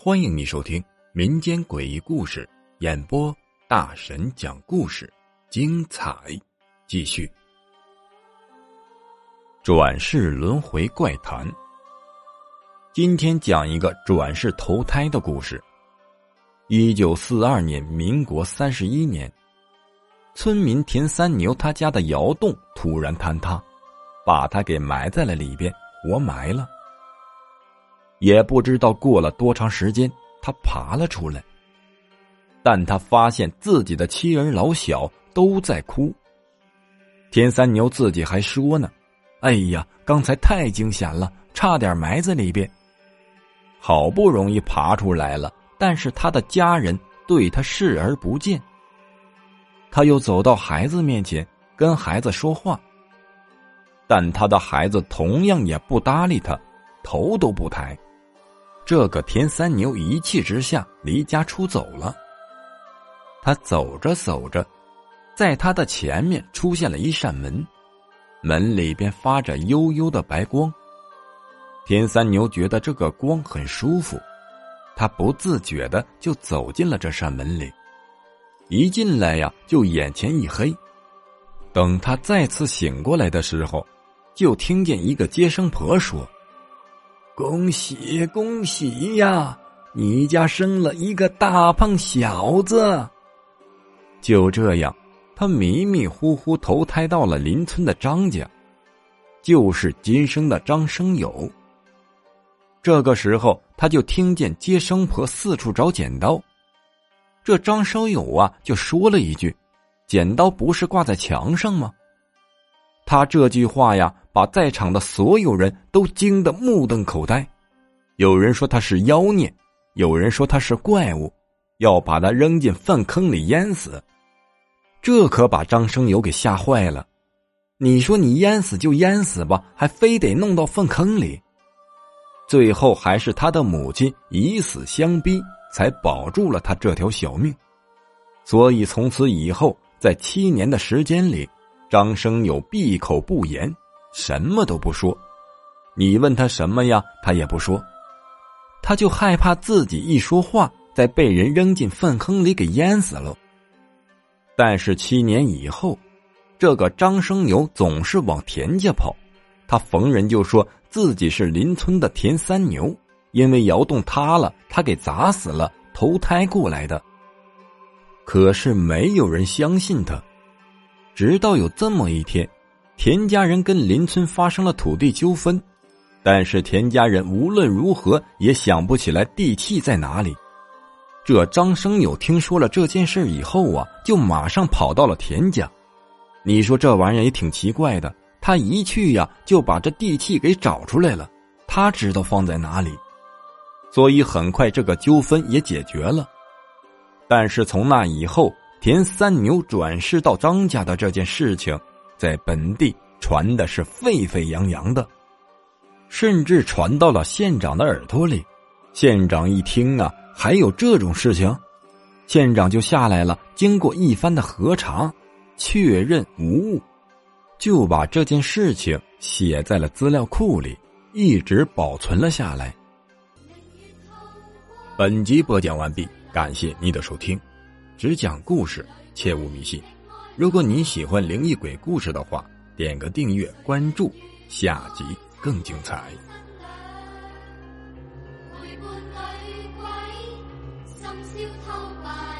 欢迎你收听民间诡异故事演播，大神讲故事，精彩继续。转世轮回怪谈。今天讲一个转世投胎的故事。一九四二年，民国三十一年，村民田三牛他家的窑洞突然坍塌，把他给埋在了里边，活埋了。也不知道过了多长时间，他爬了出来，但他发现自己的妻儿老小都在哭。田三牛自己还说呢：“哎呀，刚才太惊险了，差点埋在里边。好不容易爬出来了，但是他的家人对他视而不见。他又走到孩子面前，跟孩子说话，但他的孩子同样也不搭理他，头都不抬。”这个田三牛一气之下离家出走了。他走着走着，在他的前面出现了一扇门，门里边发着幽幽的白光。田三牛觉得这个光很舒服，他不自觉的就走进了这扇门里。一进来呀，就眼前一黑。等他再次醒过来的时候，就听见一个接生婆说。恭喜恭喜呀！你家生了一个大胖小子。就这样，他迷迷糊糊投胎到了邻村的张家，就是今生的张生友。这个时候，他就听见接生婆四处找剪刀，这张生友啊就说了一句：“剪刀不是挂在墙上吗？”他这句话呀。把在场的所有人都惊得目瞪口呆，有人说他是妖孽，有人说他是怪物，要把他扔进粪坑里淹死。这可把张生友给吓坏了。你说你淹死就淹死吧，还非得弄到粪坑里？最后还是他的母亲以死相逼，才保住了他这条小命。所以从此以后，在七年的时间里，张生友闭口不言。什么都不说，你问他什么呀，他也不说，他就害怕自己一说话，再被人扔进粪坑里给淹死了。但是七年以后，这个张生牛总是往田家跑，他逢人就说自己是邻村的田三牛，因为窑洞塌了，他给砸死了，投胎过来的。可是没有人相信他，直到有这么一天。田家人跟邻村发生了土地纠纷，但是田家人无论如何也想不起来地契在哪里。这张生友听说了这件事以后啊，就马上跑到了田家。你说这玩意儿也挺奇怪的，他一去呀，就把这地契给找出来了，他知道放在哪里，所以很快这个纠纷也解决了。但是从那以后，田三牛转世到张家的这件事情。在本地传的是沸沸扬扬的，甚至传到了县长的耳朵里。县长一听啊，还有这种事情，县长就下来了。经过一番的核查，确认无误，就把这件事情写在了资料库里，一直保存了下来。本集播讲完毕，感谢您的收听，只讲故事，切勿迷信。如果你喜欢灵异鬼故事的话，点个订阅关注，下集更精彩。陪伴女鬼，深宵偷。